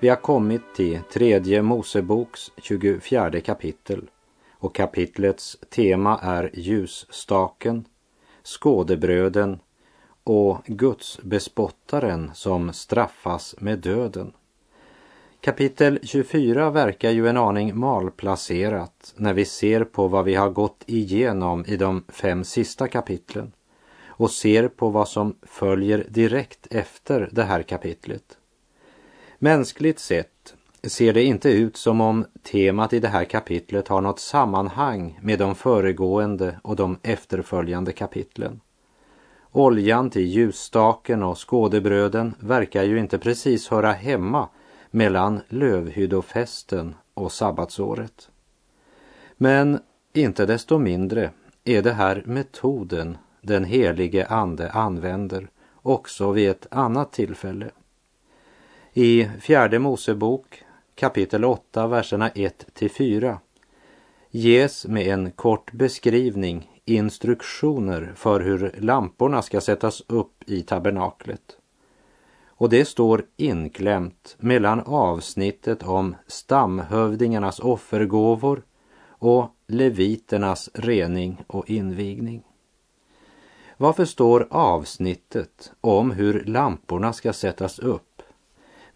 Vi har kommit till tredje Moseboks 24 kapitel och kapitlets tema är ljusstaken, skådebröden och Guds bespottaren som straffas med döden. Kapitel 24 verkar ju en aning malplacerat när vi ser på vad vi har gått igenom i de fem sista kapitlen och ser på vad som följer direkt efter det här kapitlet. Mänskligt sett ser det inte ut som om temat i det här kapitlet har något sammanhang med de föregående och de efterföljande kapitlen. Oljan till ljusstaken och skådebröden verkar ju inte precis höra hemma mellan lövhyddofesten och sabbatsåret. Men inte desto mindre är det här metoden den helige ande använder också vid ett annat tillfälle. I fjärde Mosebok kapitel 8, verserna 1 till 4 ges med en kort beskrivning instruktioner för hur lamporna ska sättas upp i tabernaklet. Och det står inklämt mellan avsnittet om stamhövdingarnas offergåvor och leviternas rening och invigning. Varför står avsnittet om hur lamporna ska sättas upp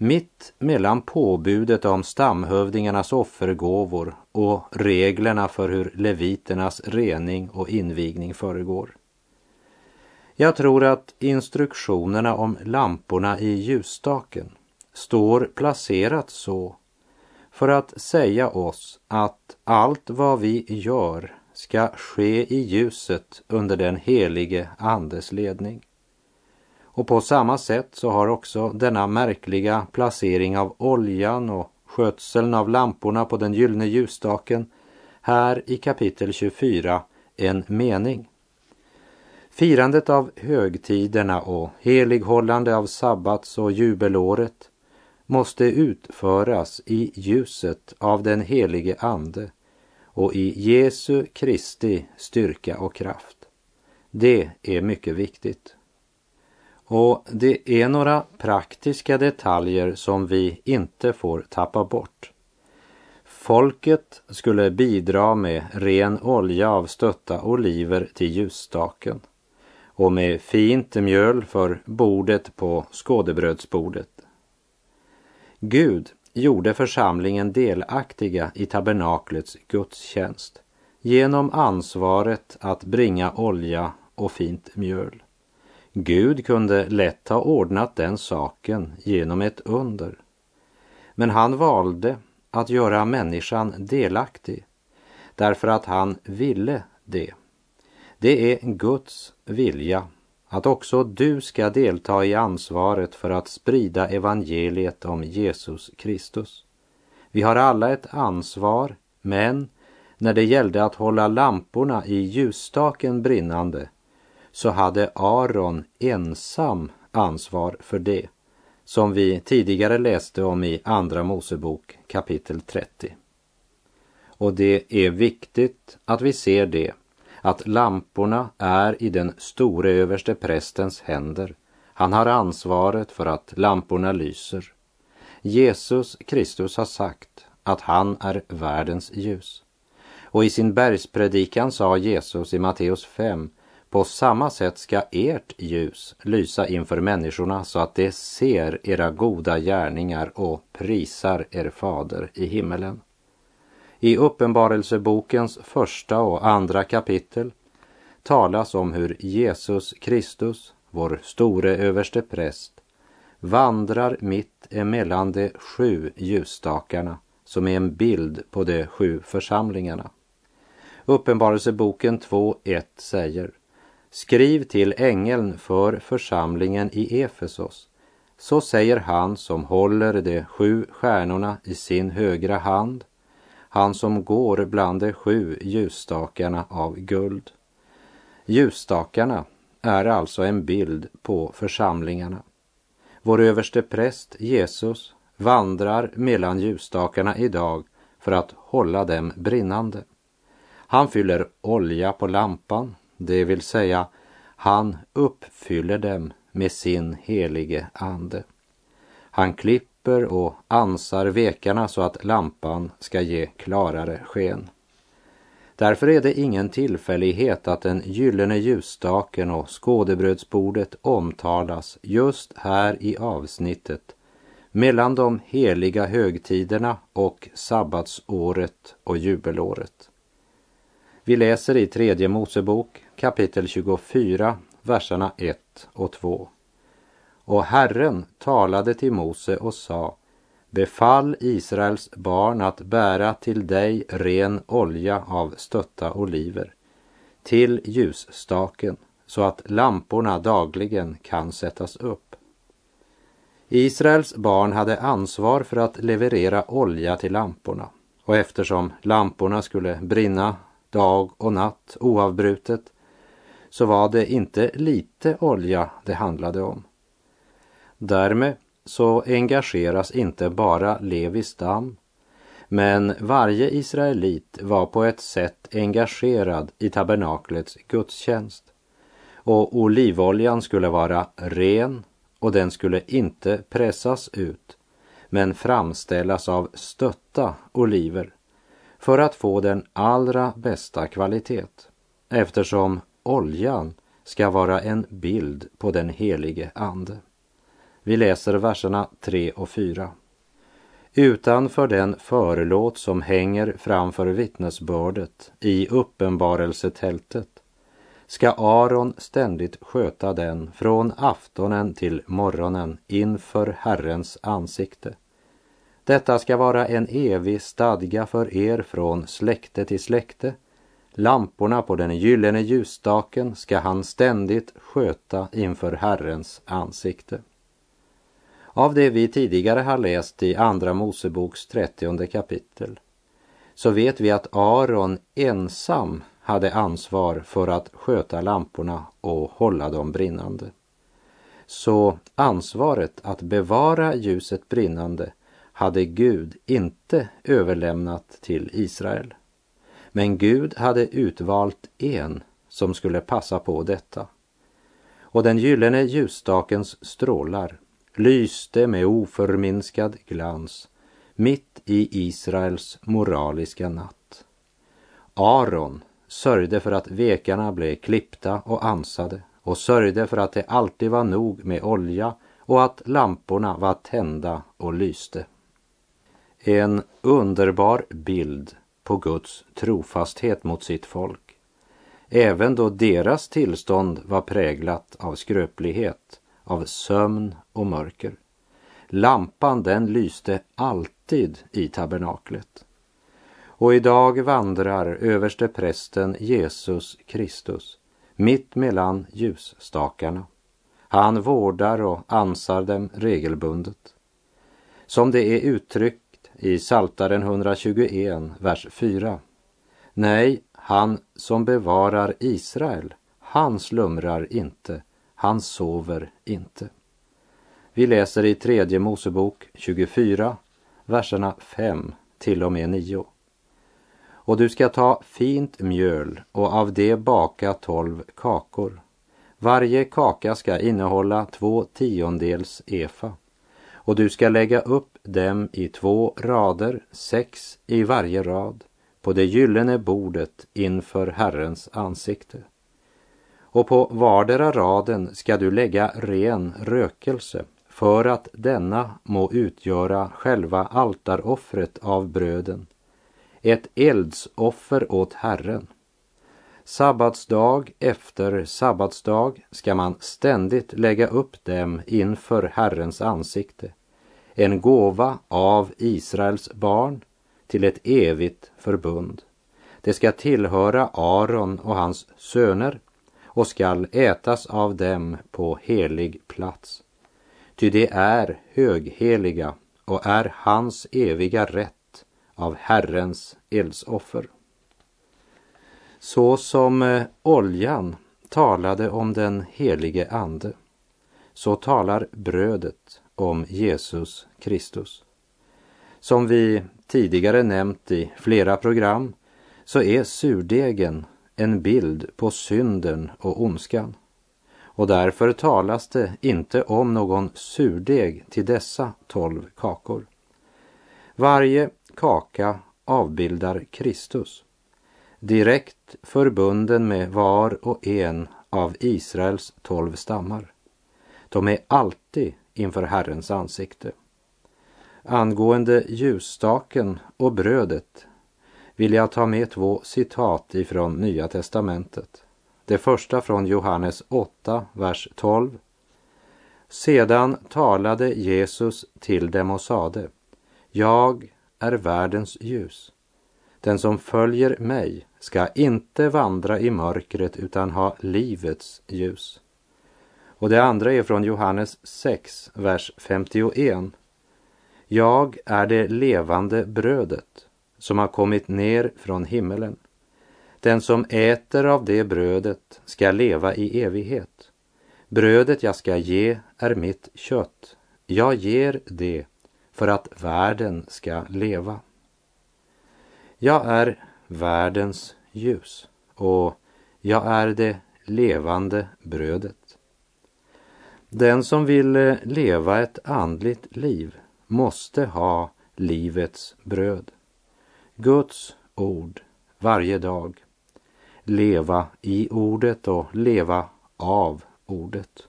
mitt mellan påbudet om stamhövdingarnas offergåvor och reglerna för hur leviternas rening och invigning föregår? Jag tror att instruktionerna om lamporna i ljusstaken står placerat så för att säga oss att allt vad vi gör ska ske i ljuset under den helige Andes ledning. Och på samma sätt så har också denna märkliga placering av oljan och skötseln av lamporna på den gyllene ljusstaken här i kapitel 24 en mening. Firandet av högtiderna och helighållande av sabbats och jubelåret måste utföras i ljuset av den helige Ande och i Jesu Kristi styrka och kraft. Det är mycket viktigt. Och det är några praktiska detaljer som vi inte får tappa bort. Folket skulle bidra med ren olja av stötta oliver till ljusstaken och med fint mjöl för bordet på skådebrödsbordet. Gud gjorde församlingen delaktiga i tabernaklets gudstjänst genom ansvaret att bringa olja och fint mjöl. Gud kunde lätt ha ordnat den saken genom ett under. Men han valde att göra människan delaktig därför att han ville det. Det är Guds vilja att också du ska delta i ansvaret för att sprida evangeliet om Jesus Kristus. Vi har alla ett ansvar, men när det gällde att hålla lamporna i ljusstaken brinnande så hade Aron ensam ansvar för det, som vi tidigare läste om i Andra Mosebok kapitel 30. Och det är viktigt att vi ser det att lamporna är i den store överste prästens händer. Han har ansvaret för att lamporna lyser. Jesus Kristus har sagt att han är världens ljus. Och i sin bergspredikan sa Jesus i Matteus 5 på samma sätt ska ert ljus lysa inför människorna så att de ser era goda gärningar och prisar er fader i himmelen. I Uppenbarelsebokens första och andra kapitel talas om hur Jesus Kristus, vår store överste präst, vandrar mitt emellan de sju ljusstakarna som är en bild på de sju församlingarna. Uppenbarelseboken 2.1 säger Skriv till ängeln för församlingen i Efesos. Så säger han som håller de sju stjärnorna i sin högra hand, han som går bland de sju ljusstakarna av guld. Ljusstakarna är alltså en bild på församlingarna. Vår överste präst Jesus vandrar mellan ljusstakarna idag för att hålla dem brinnande. Han fyller olja på lampan, det vill säga han uppfyller dem med sin helige ande. Han klipper och ansar vekarna så att lampan ska ge klarare sken. Därför är det ingen tillfällighet att den gyllene ljusstaken och skådebrödsbordet omtalas just här i avsnittet mellan de heliga högtiderna och sabbatsåret och jubelåret. Vi läser i tredje Mosebok kapitel 24, verserna 1 och 2. Och Herren talade till Mose och sa Befall Israels barn att bära till dig ren olja av stötta oliver till ljusstaken så att lamporna dagligen kan sättas upp. Israels barn hade ansvar för att leverera olja till lamporna och eftersom lamporna skulle brinna dag och natt oavbrutet så var det inte lite olja det handlade om. Därmed så engageras inte bara Levis stam, men varje israelit var på ett sätt engagerad i tabernaklets gudstjänst. Och olivoljan skulle vara ren och den skulle inte pressas ut, men framställas av stötta oliver för att få den allra bästa kvalitet, eftersom oljan ska vara en bild på den helige Ande. Vi läser verserna 3 och 4. Utanför den förlåt som hänger framför vittnesbördet i uppenbarelsetältet ska Aron ständigt sköta den från aftonen till morgonen inför Herrens ansikte. Detta ska vara en evig stadga för er från släkte till släkte. Lamporna på den gyllene ljusstaken ska han ständigt sköta inför Herrens ansikte. Av det vi tidigare har läst i Andra Moseboks trettionde kapitel så vet vi att Aron ensam hade ansvar för att sköta lamporna och hålla dem brinnande. Så ansvaret att bevara ljuset brinnande hade Gud inte överlämnat till Israel. Men Gud hade utvalt en som skulle passa på detta. Och den gyllene ljusstakens strålar lyste med oförminskad glans mitt i Israels moraliska natt. Aron sörjde för att vekarna blev klippta och ansade och sörjde för att det alltid var nog med olja och att lamporna var tända och lyste. En underbar bild på Guds trofasthet mot sitt folk, även då deras tillstånd var präglat av skröplighet av sömn och mörker. Lampan den lyste alltid i tabernaklet. Och idag vandrar överste prästen Jesus Kristus mitt mellan ljusstakarna. Han vårdar och ansar dem regelbundet. Som det är uttryckt i Saltaren 121, vers 4. Nej, han som bevarar Israel, han slumrar inte, han sover inte. Vi läser i tredje Mosebok 24, verserna 5 till och med 9. Och du ska ta fint mjöl och av det baka tolv kakor. Varje kaka ska innehålla två tiondels efa och du ska lägga upp dem i två rader, sex i varje rad, på det gyllene bordet inför Herrens ansikte och på vardera raden ska du lägga ren rökelse för att denna må utgöra själva altaroffret av bröden, ett eldsoffer åt Herren. Sabbatsdag efter sabbatsdag ska man ständigt lägga upp dem inför Herrens ansikte, en gåva av Israels barn till ett evigt förbund. Det ska tillhöra Aron och hans söner och skall ätas av dem på helig plats. ty det är högheliga och är hans eviga rätt av Herrens eldsoffer. Så som eh, oljan talade om den helige Ande, så talar brödet om Jesus Kristus. Som vi tidigare nämnt i flera program så är surdegen en bild på synden och ondskan. Och därför talas det inte om någon surdeg till dessa tolv kakor. Varje kaka avbildar Kristus, direkt förbunden med var och en av Israels tolv stammar. De är alltid inför Herrens ansikte. Angående ljusstaken och brödet vill jag ta med två citat ifrån Nya testamentet. Det första från Johannes 8, vers 12. Sedan talade Jesus till dem och sade, jag är världens ljus. Den som följer mig ska inte vandra i mörkret utan ha livets ljus. Och det andra är från Johannes 6, vers 51. Jag är det levande brödet som har kommit ner från himmelen. Den som äter av det brödet ska leva i evighet. Brödet jag ska ge är mitt kött. Jag ger det för att världen ska leva. Jag är världens ljus och jag är det levande brödet. Den som vill eh, leva ett andligt liv måste ha livets bröd. Guds ord varje dag. Leva i ordet och leva av ordet.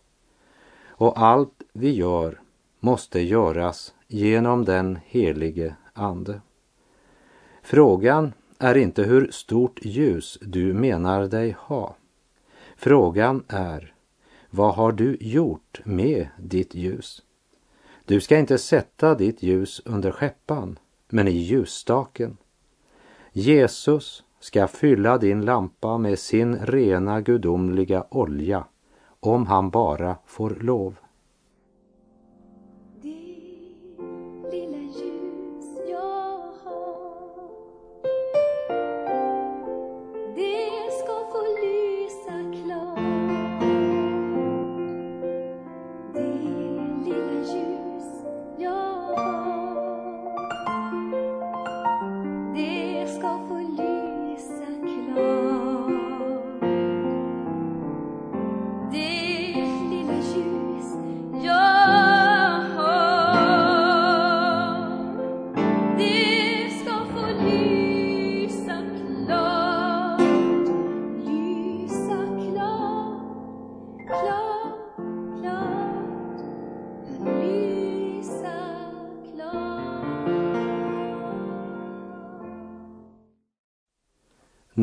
Och allt vi gör måste göras genom den helige Ande. Frågan är inte hur stort ljus du menar dig ha. Frågan är, vad har du gjort med ditt ljus? Du ska inte sätta ditt ljus under skeppan, men i ljusstaken. Jesus ska fylla din lampa med sin rena gudomliga olja om han bara får lov.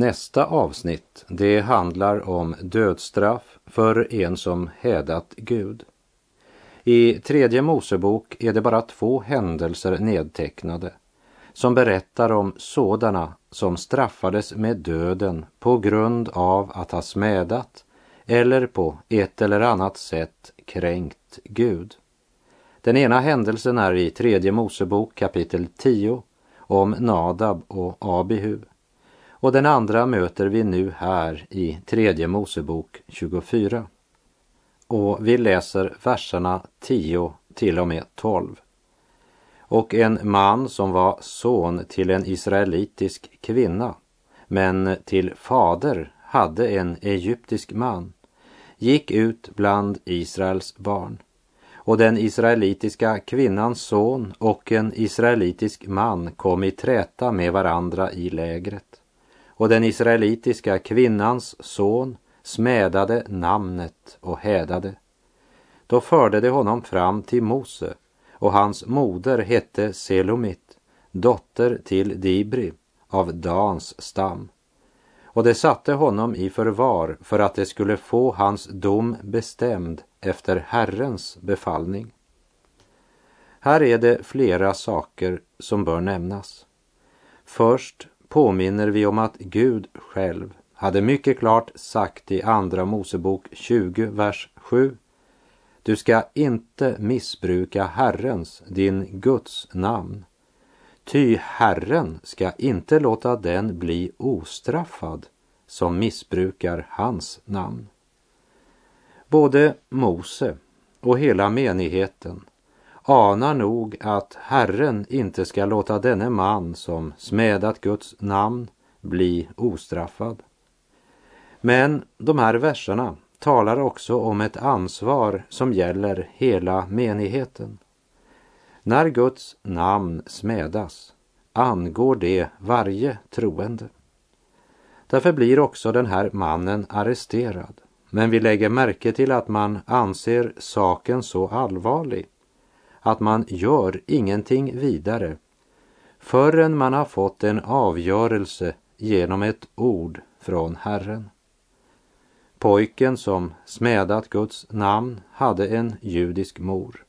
Nästa avsnitt, det handlar om dödsstraff för en som hädat Gud. I tredje Mosebok är det bara två händelser nedtecknade som berättar om sådana som straffades med döden på grund av att ha smädat eller på ett eller annat sätt kränkt Gud. Den ena händelsen är i tredje Mosebok kapitel 10 om Nadab och Abihu och den andra möter vi nu här i tredje Mosebok 24. Och vi läser verserna 10 till och med 12. Och en man som var son till en israelitisk kvinna, men till fader hade en egyptisk man, gick ut bland Israels barn. Och den israelitiska kvinnans son och en israelitisk man kom i träta med varandra i lägret och den israelitiska kvinnans son smädade namnet och hädade. Då förde de honom fram till Mose och hans moder hette Selomit, dotter till Dibri av Dans stam. Och de satte honom i förvar för att de skulle få hans dom bestämd efter Herrens befallning. Här är det flera saker som bör nämnas. Först påminner vi om att Gud själv hade mycket klart sagt i Andra Mosebok 20, vers 7. Du ska inte missbruka Herrens, din Guds namn. Ty Herren ska inte låta den bli ostraffad som missbrukar hans namn. Både Mose och hela menigheten anar nog att Herren inte ska låta denne man som smädat Guds namn bli ostraffad. Men de här verserna talar också om ett ansvar som gäller hela menigheten. När Guds namn smädas angår det varje troende. Därför blir också den här mannen arresterad. Men vi lägger märke till att man anser saken så allvarlig att man gör ingenting vidare förrän man har fått en avgörelse genom ett ord från Herren. Pojken som smädat Guds namn hade en judisk mor,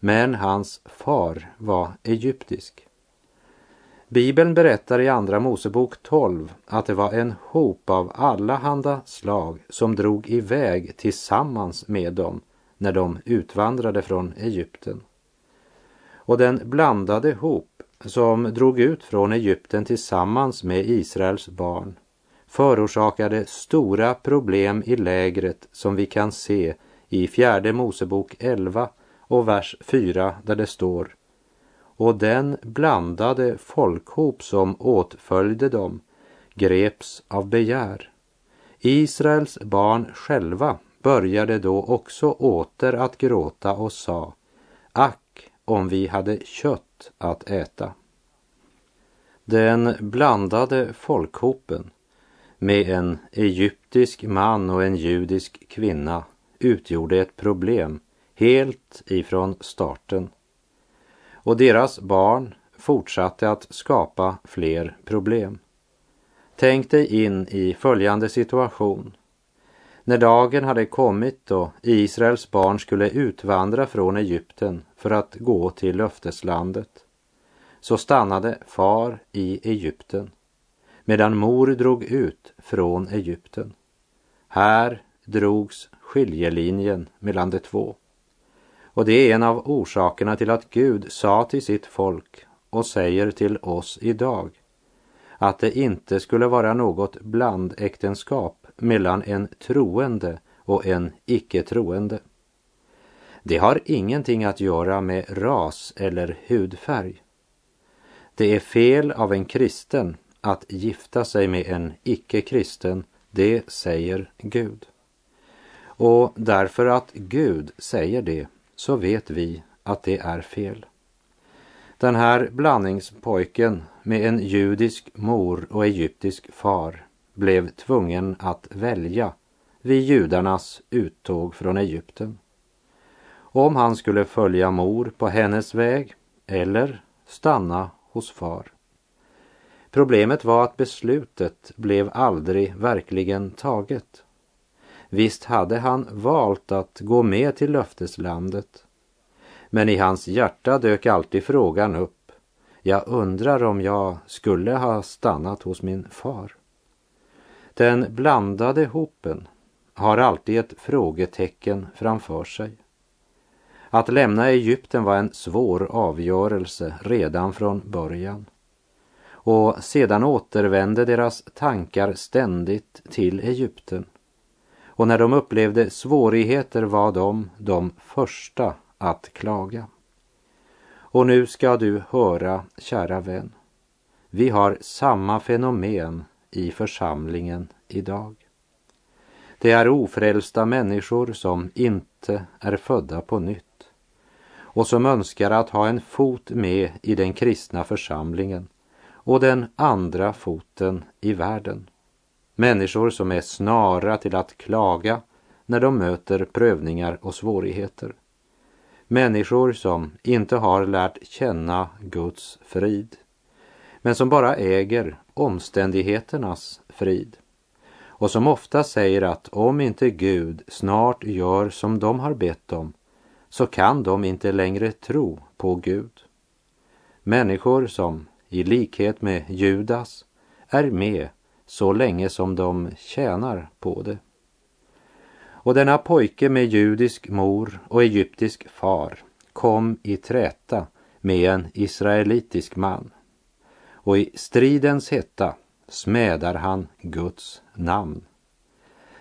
men hans far var egyptisk. Bibeln berättar i Andra Mosebok 12 att det var en hop av allehanda slag som drog iväg tillsammans med dem när de utvandrade från Egypten. Och den blandade hop som drog ut från Egypten tillsammans med Israels barn förorsakade stora problem i lägret som vi kan se i fjärde Mosebok 11 och vers 4 där det står och den blandade folkhop som åtföljde dem greps av begär. Israels barn själva började då också åter att gråta och sa Ack om vi hade kött att äta. Den blandade folkhopen med en egyptisk man och en judisk kvinna utgjorde ett problem helt ifrån starten. Och deras barn fortsatte att skapa fler problem. Tänk dig in i följande situation. När dagen hade kommit och Israels barn skulle utvandra från Egypten för att gå till löfteslandet så stannade far i Egypten medan mor drog ut från Egypten. Här drogs skiljelinjen mellan de två. Och det är en av orsakerna till att Gud sa till sitt folk och säger till oss idag att det inte skulle vara något blandäktenskap mellan en troende och en icke-troende. Det har ingenting att göra med ras eller hudfärg. Det är fel av en kristen att gifta sig med en icke-kristen, det säger Gud. Och därför att Gud säger det så vet vi att det är fel. Den här blandningspojken med en judisk mor och egyptisk far blev tvungen att välja vid judarnas uttåg från Egypten. Om han skulle följa mor på hennes väg eller stanna hos far. Problemet var att beslutet blev aldrig verkligen taget. Visst hade han valt att gå med till löfteslandet. Men i hans hjärta dök alltid frågan upp. Jag undrar om jag skulle ha stannat hos min far. Den blandade hopen har alltid ett frågetecken framför sig. Att lämna Egypten var en svår avgörelse redan från början. Och sedan återvände deras tankar ständigt till Egypten. Och när de upplevde svårigheter var de de första att klaga. Och nu ska du höra, kära vän. Vi har samma fenomen i församlingen idag. Det är ofrälsta människor som inte är födda på nytt och som önskar att ha en fot med i den kristna församlingen och den andra foten i världen. Människor som är snara till att klaga när de möter prövningar och svårigheter. Människor som inte har lärt känna Guds frid, men som bara äger omständigheternas frid och som ofta säger att om inte Gud snart gör som de har bett om så kan de inte längre tro på Gud. Människor som i likhet med Judas är med så länge som de tjänar på det. Och denna pojke med judisk mor och egyptisk far kom i träta med en israelitisk man. Och i stridens hetta smädar han Guds namn.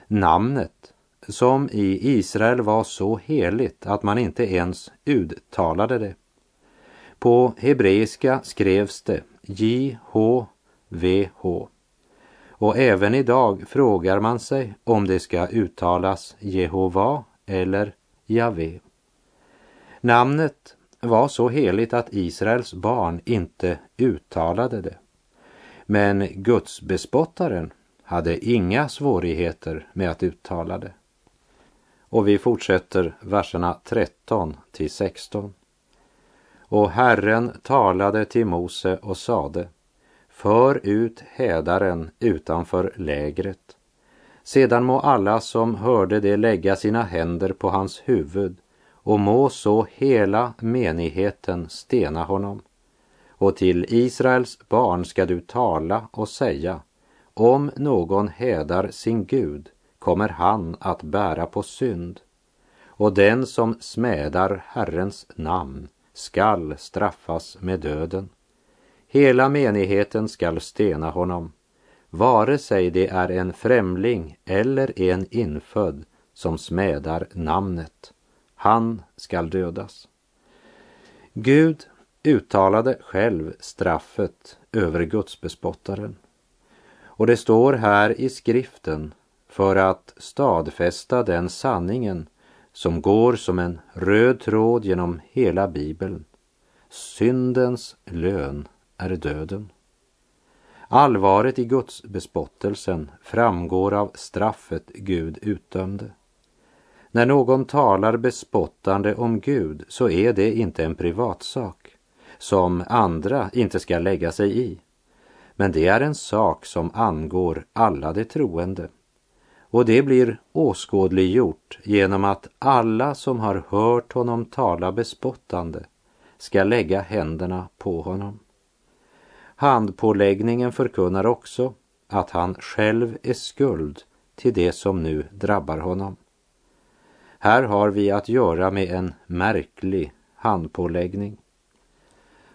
Namnet som i Israel var så heligt att man inte ens uttalade det. På hebreiska skrevs det J-H-V-H. Och även idag frågar man sig om det ska uttalas Jehova eller Jave. Namnet var så heligt att Israels barn inte uttalade det. Men gudsbespottaren hade inga svårigheter med att uttala det. Och vi fortsätter verserna 13 till 16. Och Herren talade till Mose och sade För ut hädaren utanför lägret. Sedan må alla som hörde det lägga sina händer på hans huvud och må så hela menigheten stena honom. Och till Israels barn ska du tala och säga om någon hädar sin Gud kommer han att bära på synd och den som smädar Herrens namn skall straffas med döden. Hela menigheten skall stena honom, vare sig det är en främling eller en infödd som smädar namnet. Han skall dödas. Gud uttalade själv straffet över gudsbespottaren. Och det står här i skriften för att stadfästa den sanningen som går som en röd tråd genom hela Bibeln. Syndens lön är döden. Allvaret i Guds bespottelsen framgår av straffet Gud utdömde. När någon talar bespottande om Gud så är det inte en privatsak som andra inte ska lägga sig i. Men det är en sak som angår alla de troende. Och det blir åskådliggjort genom att alla som har hört honom tala bespottande ska lägga händerna på honom. Handpåläggningen förkunnar också att han själv är skuld till det som nu drabbar honom. Här har vi att göra med en märklig handpåläggning.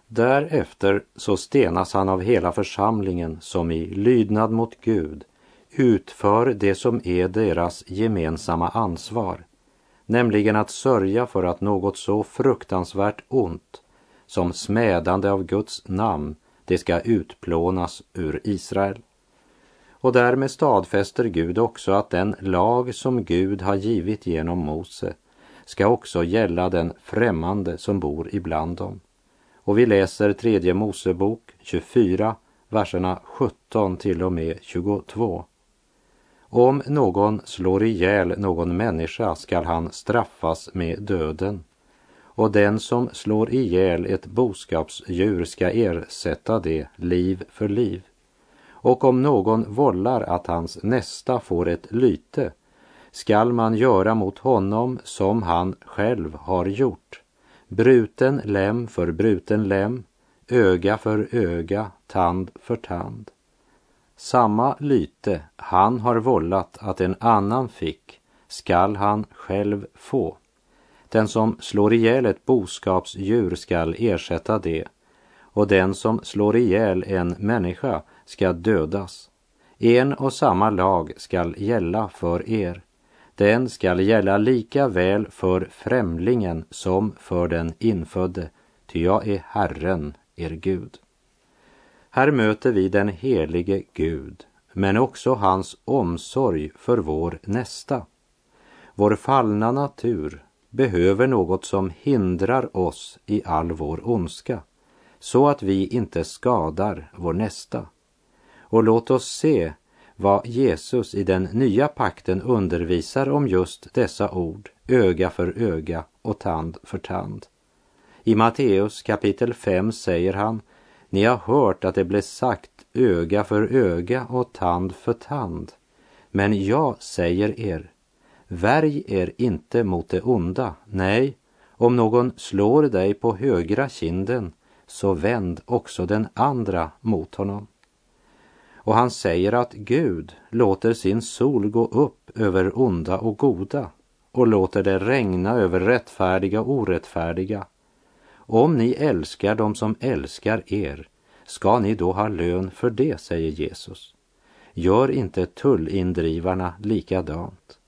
Därefter så stenas han av hela församlingen som i lydnad mot Gud utför det som är deras gemensamma ansvar, nämligen att sörja för att något så fruktansvärt ont som smädande av Guds namn, det ska utplånas ur Israel. Och därmed stadfäster Gud också att den lag som Gud har givit genom Mose ska också gälla den främmande som bor ibland dem. Och vi läser tredje Mosebok 24, verserna 17 till och med 22. Om någon slår ihjäl någon människa skall han straffas med döden och den som slår ihjäl ett boskapsdjur ska ersätta det liv för liv. Och om någon vållar att hans nästa får ett lyte skall man göra mot honom som han själv har gjort. Bruten lem för bruten lem, öga för öga, tand för tand. Samma lyte han har vållat att en annan fick skall han själv få. Den som slår ihjäl ett boskapsdjur skall ersätta det och den som slår ihjäl en människa ska dödas. En och samma lag skall gälla för er. Den skall gälla lika väl för främlingen som för den infödde, ty jag är Herren, er Gud. Här möter vi den helige Gud, men också hans omsorg för vår nästa. Vår fallna natur behöver något som hindrar oss i all vår ondska, så att vi inte skadar vår nästa. Och låt oss se vad Jesus i den nya pakten undervisar om just dessa ord, öga för öga och tand för tand. I Matteus kapitel 5 säger han ni har hört att det blev sagt öga för öga och tand för tand. Men jag säger er, värj er inte mot det onda. Nej, om någon slår dig på högra kinden, så vänd också den andra mot honom. Och han säger att Gud låter sin sol gå upp över onda och goda och låter det regna över rättfärdiga och orättfärdiga. Om ni älskar dem som älskar er, ska ni då ha lön för det, säger Jesus. Gör inte tullindrivarna likadant.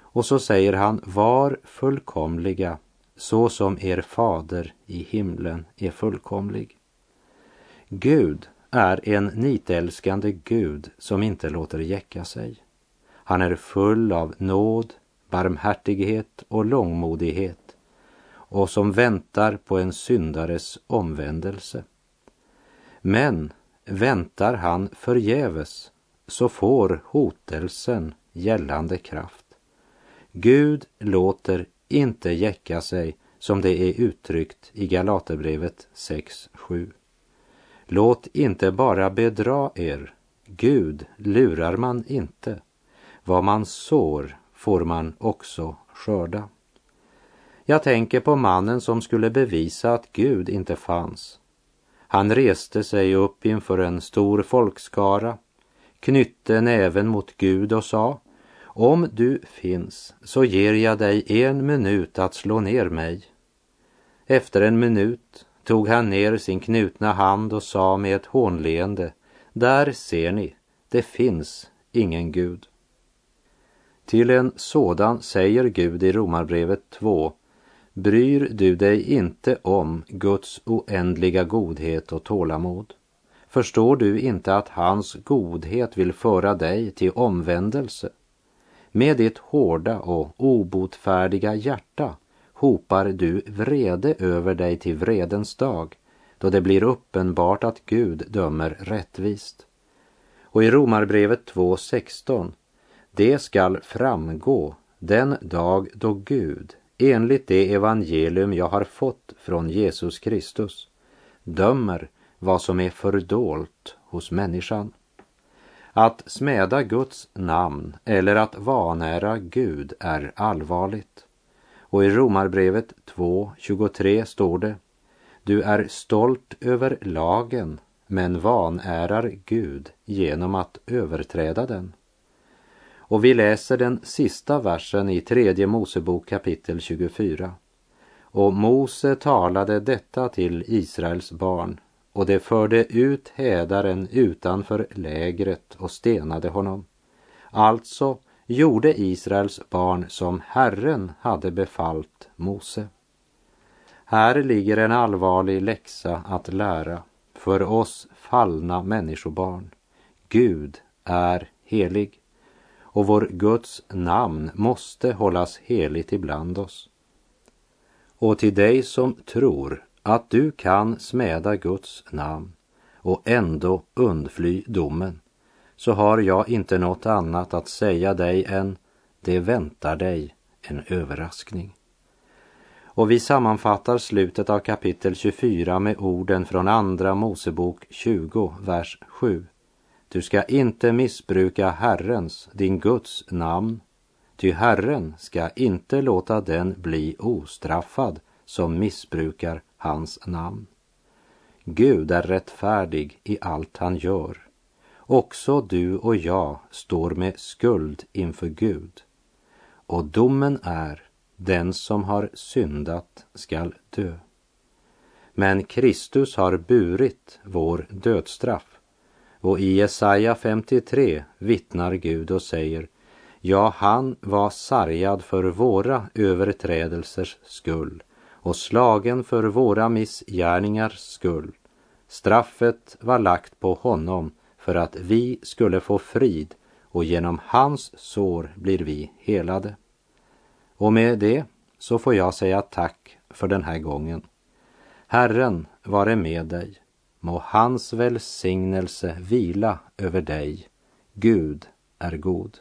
Och så säger han, var fullkomliga så som er fader i himlen är fullkomlig. Gud är en nitälskande Gud som inte låter jäcka sig. Han är full av nåd, barmhärtighet och långmodighet och som väntar på en syndares omvändelse. Men väntar han förgäves så får hotelsen gällande kraft. Gud låter inte jäcka sig som det är uttryckt i Galaterbrevet 6.7. Låt inte bara bedra er, Gud lurar man inte. Vad man sår får man också skörda. Jag tänker på mannen som skulle bevisa att Gud inte fanns. Han reste sig upp inför en stor folkskara, knytte näven mot Gud och sa om du finns så ger jag dig en minut att slå ner mig. Efter en minut tog han ner sin knutna hand och sa med ett hånleende, där ser ni, det finns ingen Gud. Till en sådan säger Gud i Romarbrevet 2, bryr du dig inte om Guds oändliga godhet och tålamod? Förstår du inte att hans godhet vill föra dig till omvändelse? Med ditt hårda och obotfärdiga hjärta hopar du vrede över dig till vredens dag, då det blir uppenbart att Gud dömer rättvist. Och i Romarbrevet 2.16, det skall framgå den dag då Gud, enligt det evangelium jag har fått från Jesus Kristus, dömer vad som är fördolt hos människan. Att smäda Guds namn eller att vanära Gud är allvarligt. Och i Romarbrevet 2.23 står det Du är stolt över lagen men vanärar Gud genom att överträda den. Och vi läser den sista versen i tredje Mosebok kapitel 24. Och Mose talade detta till Israels barn och det förde ut hädaren utanför lägret och stenade honom. Alltså gjorde Israels barn som Herren hade befallt Mose. Här ligger en allvarlig läxa att lära för oss fallna människobarn. Gud är helig och vår Guds namn måste hållas heligt ibland oss. Och till dig som tror att du kan smäda Guds namn och ändå undfly domen, så har jag inte något annat att säga dig än det väntar dig en överraskning. Och vi sammanfattar slutet av kapitel 24 med orden från Andra Mosebok 20, vers 7. Du ska inte missbruka Herrens, din Guds namn, ty Herren ska inte låta den bli ostraffad som missbrukar hans namn. Gud är rättfärdig i allt han gör. Också du och jag står med skuld inför Gud. Och domen är, den som har syndat skall dö. Men Kristus har burit vår dödsstraff. Och i Jesaja 53 vittnar Gud och säger, ja, han var sargad för våra överträdelsers skull och slagen för våra missgärningars skull. Straffet var lagt på honom för att vi skulle få frid och genom hans sår blir vi helade. Och med det så får jag säga tack för den här gången. Herren vare med dig. Må hans välsignelse vila över dig. Gud är god.